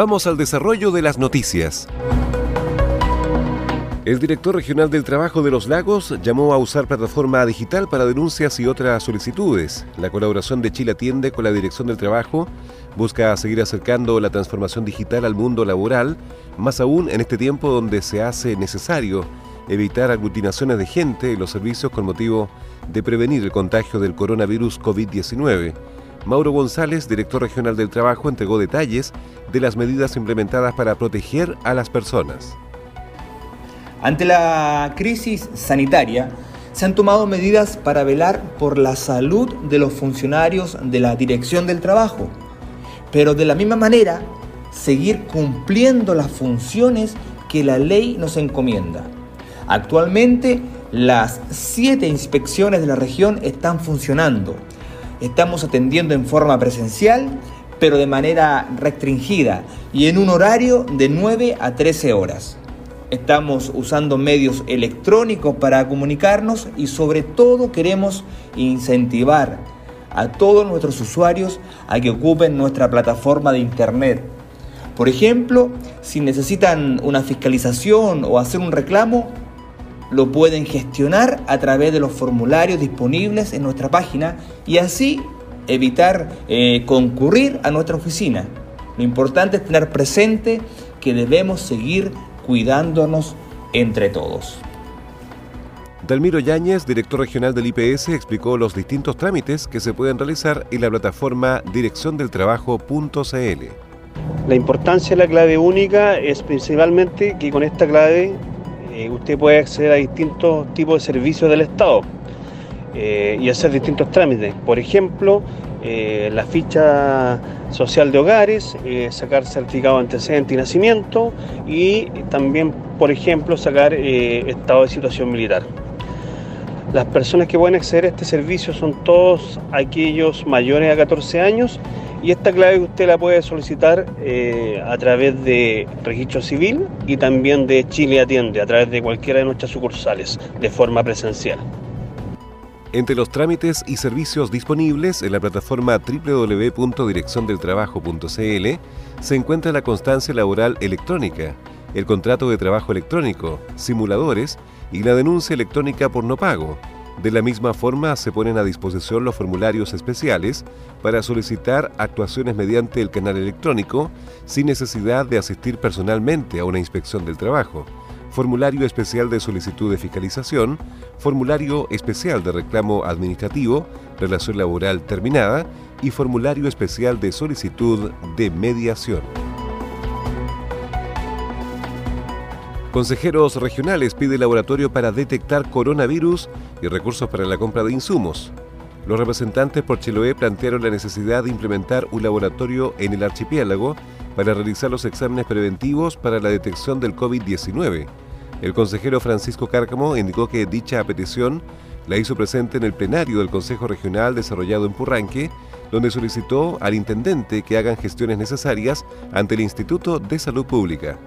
Vamos al desarrollo de las noticias. El director regional del Trabajo de los Lagos llamó a usar plataforma digital para denuncias y otras solicitudes. La colaboración de Chile Atiende con la Dirección del Trabajo busca seguir acercando la transformación digital al mundo laboral, más aún en este tiempo donde se hace necesario evitar aglutinaciones de gente en los servicios con motivo de prevenir el contagio del coronavirus COVID-19. Mauro González, director regional del trabajo, entregó detalles de las medidas implementadas para proteger a las personas. Ante la crisis sanitaria, se han tomado medidas para velar por la salud de los funcionarios de la Dirección del Trabajo, pero de la misma manera seguir cumpliendo las funciones que la ley nos encomienda. Actualmente las siete inspecciones de la región están funcionando Estamos atendiendo en forma presencial, pero de manera restringida y en un horario de 9 a 13 horas. Estamos usando medios electrónicos para comunicarnos y sobre todo queremos incentivar a todos nuestros usuarios a que ocupen nuestra plataforma de Internet. Por ejemplo, si necesitan una fiscalización o hacer un reclamo, lo pueden gestionar a través de los formularios disponibles en nuestra página y así evitar eh, concurrir a nuestra oficina. Lo importante es tener presente que debemos seguir cuidándonos entre todos. Dalmiro Yáñez, director regional del IPS, explicó los distintos trámites que se pueden realizar en la plataforma direcciondeltrabajo.cl. La importancia de la clave única es principalmente que con esta clave eh, usted puede acceder a distintos tipos de servicios del Estado eh, y hacer distintos trámites. Por ejemplo, eh, la ficha social de hogares, sacar certificado de antecedente y nacimiento y también, por ejemplo, sacar estado de situación militar. Las personas que pueden acceder a este servicio son todos aquellos mayores a 14 años y esta clave usted la puede solicitar eh, a través de registro civil y también de Chile Atiende, a través de cualquiera de nuestras sucursales, de forma presencial. Entre los trámites y servicios disponibles en la plataforma www.direcciondeltrabajo.cl se encuentra la constancia laboral electrónica, el contrato de trabajo electrónico, simuladores y la denuncia electrónica por no pago de la misma forma, se ponen a disposición los formularios especiales para solicitar actuaciones mediante el canal electrónico sin necesidad de asistir personalmente a una inspección del trabajo. Formulario especial de solicitud de fiscalización, formulario especial de reclamo administrativo, relación laboral terminada y formulario especial de solicitud de mediación. Consejeros regionales pide laboratorio para detectar coronavirus y recursos para la compra de insumos. Los representantes por Chiloé plantearon la necesidad de implementar un laboratorio en el archipiélago para realizar los exámenes preventivos para la detección del COVID-19. El consejero Francisco Cárcamo indicó que dicha petición la hizo presente en el plenario del Consejo Regional desarrollado en Purranque, donde solicitó al intendente que hagan gestiones necesarias ante el Instituto de Salud Pública.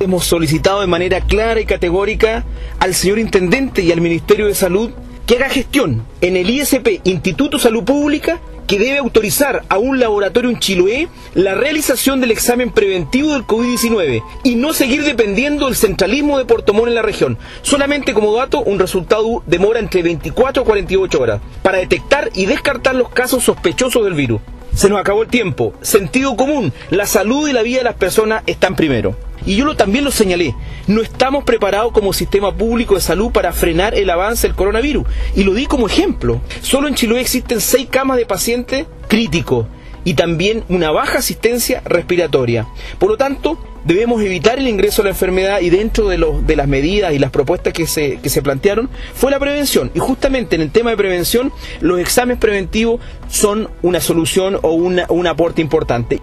Hemos solicitado de manera clara y categórica al señor Intendente y al Ministerio de Salud que haga gestión en el ISP Instituto Salud Pública que debe autorizar a un laboratorio en Chiloé la realización del examen preventivo del COVID-19 y no seguir dependiendo del centralismo de Puerto Montt en la región. Solamente como dato, un resultado demora entre 24 a 48 horas para detectar y descartar los casos sospechosos del virus. Se nos acabó el tiempo. Sentido común. La salud y la vida de las personas están primero. Y yo también lo señalé. No estamos preparados como sistema público de salud para frenar el avance del coronavirus. Y lo di como ejemplo. Solo en Chiloé existen seis camas de pacientes críticos y también una baja asistencia respiratoria. Por lo tanto, debemos evitar el ingreso a la enfermedad y dentro de, de las medidas y las propuestas que se, que se plantearon fue la prevención. Y justamente en el tema de prevención, los exámenes preventivos son una solución o un aporte importante.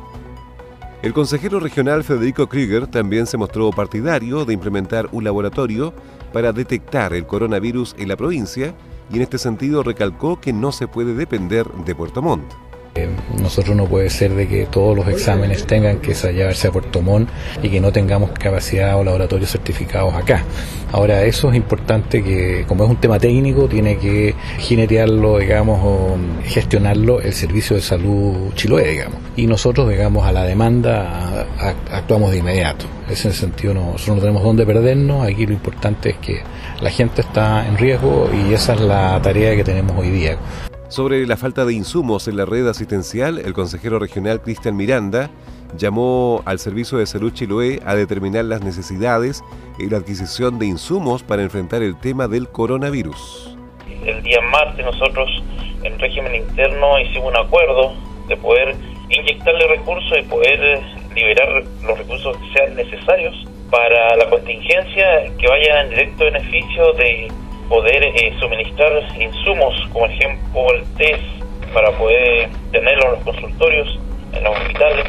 El consejero regional Federico Krieger también se mostró partidario de implementar un laboratorio para detectar el coronavirus en la provincia y en este sentido recalcó que no se puede depender de Puerto Montt. Eh, nosotros no puede ser de que todos los exámenes tengan que llevarse a Puerto Montt y que no tengamos capacidad o laboratorios certificados acá. Ahora, eso es importante que, como es un tema técnico, tiene que jinetearlo, digamos, o gestionarlo el Servicio de Salud Chiloé, digamos. Y nosotros, digamos, a la demanda actuamos de inmediato. En ese sentido, nosotros no tenemos dónde perdernos. Aquí lo importante es que la gente está en riesgo y esa es la tarea que tenemos hoy día. Sobre la falta de insumos en la red asistencial, el consejero regional Cristian Miranda llamó al Servicio de Salud Chiloé a determinar las necesidades y la adquisición de insumos para enfrentar el tema del coronavirus. El día martes nosotros en régimen interno hicimos un acuerdo de poder inyectarle recursos y poder liberar los recursos que sean necesarios para la contingencia que vaya en directo beneficio de poder eh, suministrar insumos, como ejemplo el test, para poder tenerlo en los consultorios, en los hospitales,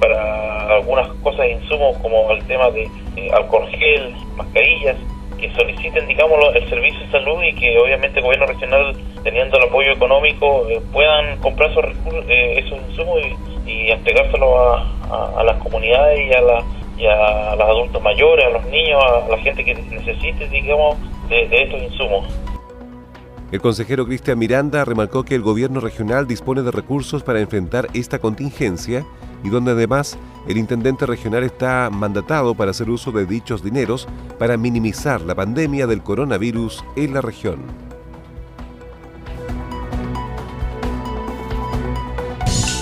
para algunas cosas de insumos como el tema de eh, alcohol gel, mascarillas, que soliciten, digamos, el servicio de salud y que obviamente el gobierno regional, teniendo el apoyo económico, eh, puedan comprar esos, esos insumos y, entregárselos a, las comunidades y a, la, y a los adultos mayores, a los niños, a la gente que necesite, digamos, de, estos insumos. El consejero Cristian Miranda remarcó que el gobierno regional dispone de recursos para enfrentar esta contingencia y donde además el intendente regional está mandatado para hacer uso de dichos dineros para minimizar la pandemia del coronavirus en la región.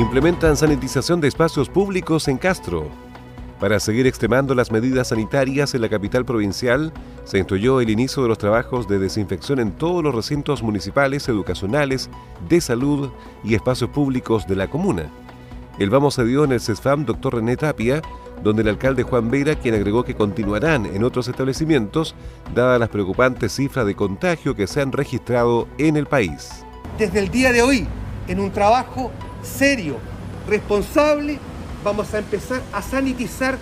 Implementan sanitización de espacios públicos en Castro. Para seguir extremando las medidas sanitarias en la capital provincial, se instruyó el inicio de los trabajos de desinfección en todos los recintos municipales, educacionales, de salud y espacios públicos de la comuna. El vamos se dio en el CESFAM Dr. René Tapia, donde el alcalde Juan Vera, quien agregó que continuarán en otros establecimientos, dadas las preocupantes cifras de contagio que se han registrado en el país. Desde el día de hoy, en un trabajo serio, responsable, vamos a empezar a sanitizar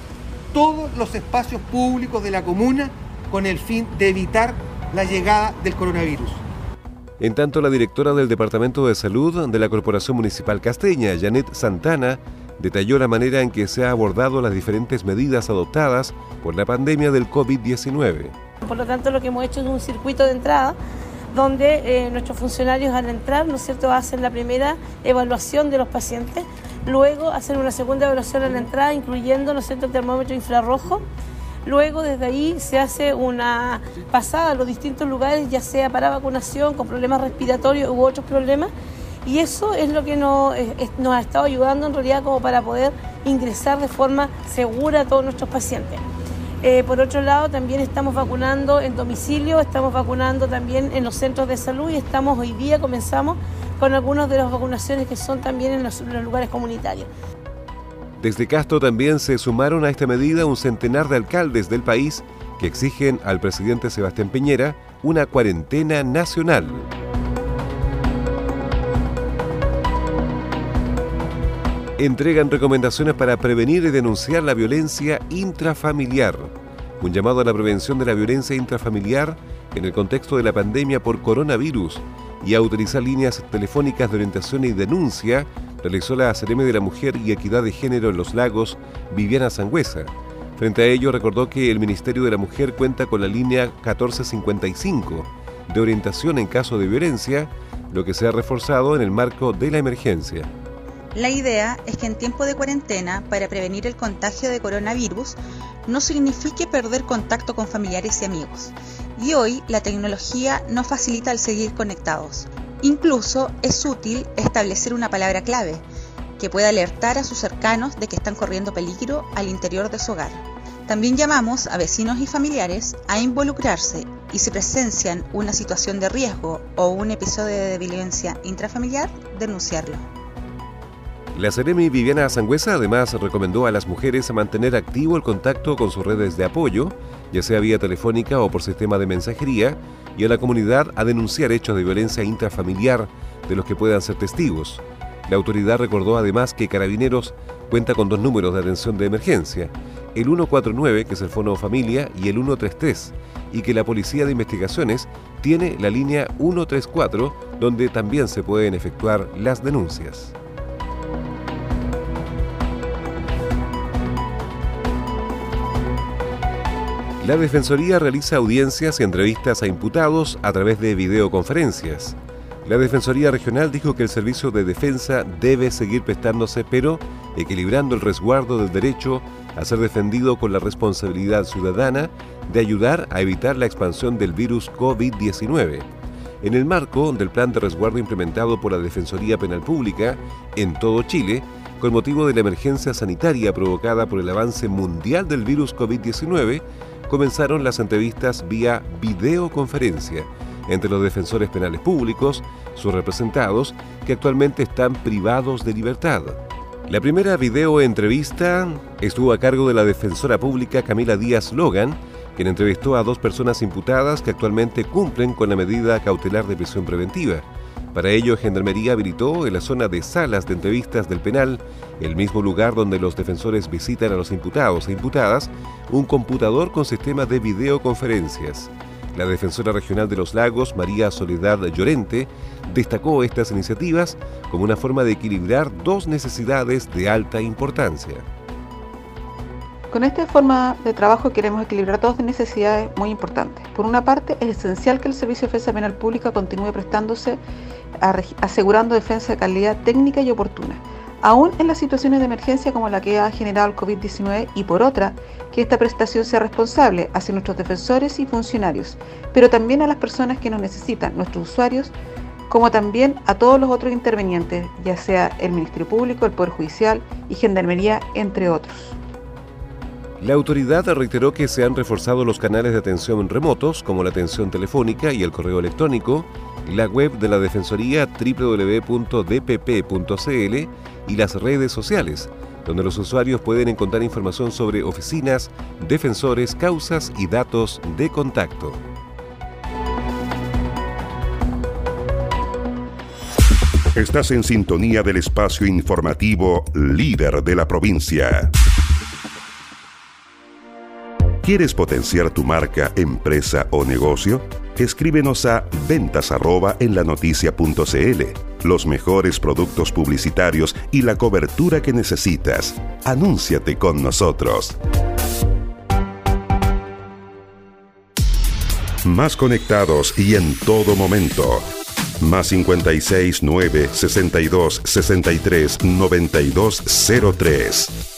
todos los espacios públicos de la comuna con el fin de evitar la llegada del coronavirus. En tanto, la directora del Departamento de Salud de la Corporación Municipal Casteña, Janet Santana, detalló la manera en que se han abordado las diferentes medidas adoptadas por la pandemia del COVID-19. Por lo tanto, lo que hemos hecho es un circuito de entrada donde eh, nuestros funcionarios al entrar, ¿no es cierto?, hacen la primera evaluación de los pacientes, luego hacen una segunda evaluación a la entrada, incluyendo, ¿no es cierto?, el termómetro infrarrojo, luego desde ahí se hace una pasada a los distintos lugares, ya sea para vacunación, con problemas respiratorios u otros problemas, y eso es lo que nos, nos ha estado ayudando en realidad como para poder ingresar de forma segura a todos nuestros pacientes. Eh, por otro lado, también estamos vacunando en domicilio, estamos vacunando también en los centros de salud y estamos hoy día, comenzamos con algunas de las vacunaciones que son también en los, lugares comunitarios. Desde Castro también se sumaron a esta medida un centenar de alcaldes del país que exigen al presidente Sebastián Piñera una cuarentena nacional. Entregan recomendaciones para prevenir y denunciar la violencia intrafamiliar. Un llamado a la prevención de la violencia intrafamiliar en el contexto de la pandemia por coronavirus y a utilizar líneas telefónicas de orientación y denuncia, realizó la CRM de la Mujer y Equidad de Género en los Lagos, Viviana Sangüesa. Frente a ello, recordó que el Ministerio de la Mujer cuenta con la línea 1455 de orientación en caso de violencia, lo que se ha reforzado en el marco de la emergencia. La idea es que en tiempo de cuarentena, para prevenir el contagio de coronavirus, no signifique perder contacto con familiares y amigos. Y hoy la tecnología nos facilita el seguir conectados. Incluso es útil establecer una palabra clave que pueda alertar a sus cercanos de que están corriendo peligro al interior de su hogar. También llamamos a vecinos y familiares a involucrarse y si presencian una situación de riesgo o un episodio de violencia intrafamiliar, denunciarlo. La Ceremi Viviana Sangüesa además recomendó a las mujeres mantener activo el contacto con sus redes de apoyo, ya sea vía telefónica o por sistema de mensajería, y a la comunidad a denunciar hechos de violencia intrafamiliar de los que puedan ser testigos. La autoridad recordó además que Carabineros cuenta con dos números de atención de emergencia, el 149, que es el Fono Familia, y el 133, y que la Policía de Investigaciones tiene la línea 134, donde también se pueden efectuar las denuncias. La Defensoría realiza audiencias y entrevistas a imputados a través de videoconferencias. La Defensoría Regional dijo que el servicio de defensa debe seguir prestándose, pero equilibrando el resguardo del derecho a ser defendido con la responsabilidad ciudadana de ayudar a evitar la expansión del virus COVID-19. En el marco del plan de resguardo implementado por la Defensoría Penal Pública en todo Chile, con motivo de la emergencia sanitaria provocada por el avance mundial del virus COVID-19, comenzaron las entrevistas vía videoconferencia entre los defensores penales públicos, sus representados, que actualmente están privados de libertad. La primera videoentrevista estuvo a cargo de la defensora pública Camila Díaz Logan, quien entrevistó a dos personas imputadas que actualmente cumplen con la medida cautelar de prisión preventiva. Para ello, Gendarmería habilitó en la zona de salas de entrevistas del penal, el mismo lugar donde los defensores visitan a los imputados e imputadas, un computador con sistema de videoconferencias. La defensora regional de los lagos, María Soledad Llorente, destacó estas iniciativas como una forma de equilibrar dos necesidades de alta importancia. Con esta forma de trabajo queremos equilibrar dos necesidades muy importantes. Por una parte, es esencial que el Servicio de Defensa Penal Pública continúe prestándose, asegurando defensa de calidad técnica y oportuna, aún en las situaciones de emergencia como la que ha generado el COVID-19, y por otra, que esta prestación sea responsable hacia nuestros defensores y funcionarios, pero también a las personas que nos necesitan, nuestros usuarios, como también a todos los otros intervenientes, ya sea el Ministerio Público, el Poder Judicial y Gendarmería, entre otros. La autoridad reiteró que se han reforzado los canales de atención remotos, como la atención telefónica y el correo electrónico, la web de la Defensoría www.dpp.cl y las redes sociales, donde los usuarios pueden encontrar información sobre oficinas, defensores, causas y datos de contacto. Estás en sintonía del espacio informativo líder de la provincia. ¿Quieres potenciar tu marca, empresa o negocio? Escríbenos a ventas en la Los mejores productos publicitarios y la cobertura que necesitas. Anúnciate con nosotros. Más conectados y en todo momento. Más 56 9 62 63 92 03.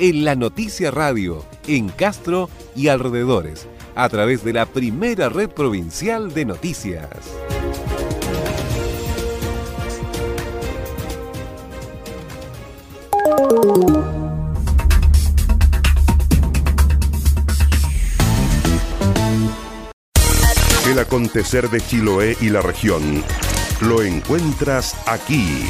en La Noticia Radio en Castro y alrededores a través de la primera red provincial de noticias. acontecer de Chiloé y la región lo encuentras aquí.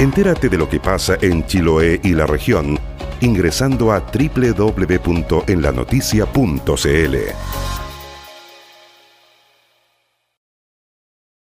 Entérate de lo que pasa en Chiloé y la región ingresando a www.enlanoticia.cl.